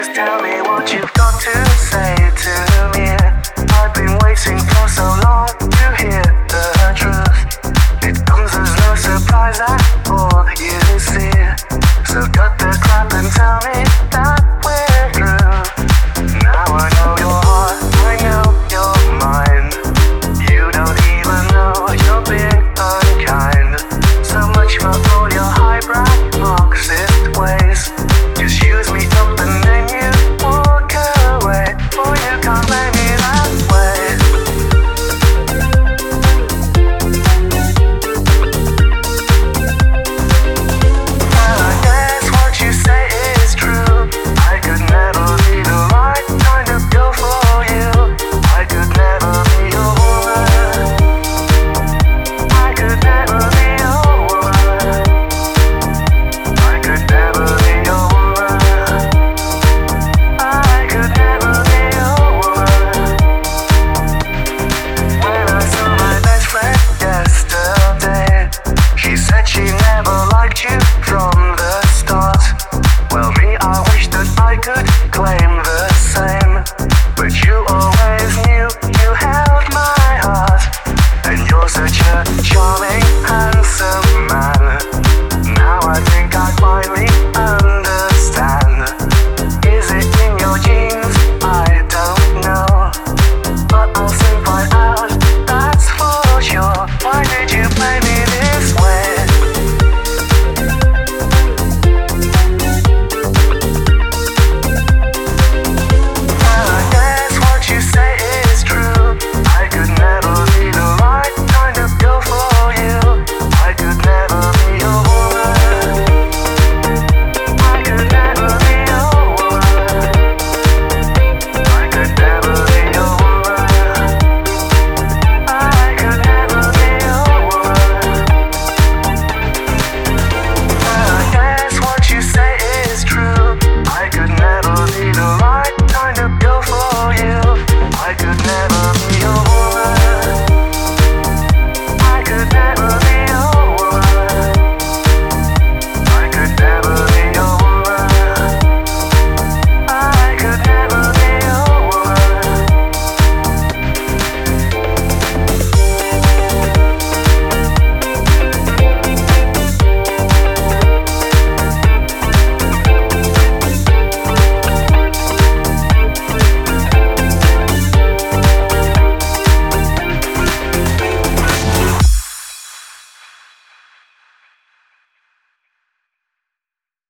Just tell me what you've got to say to Charming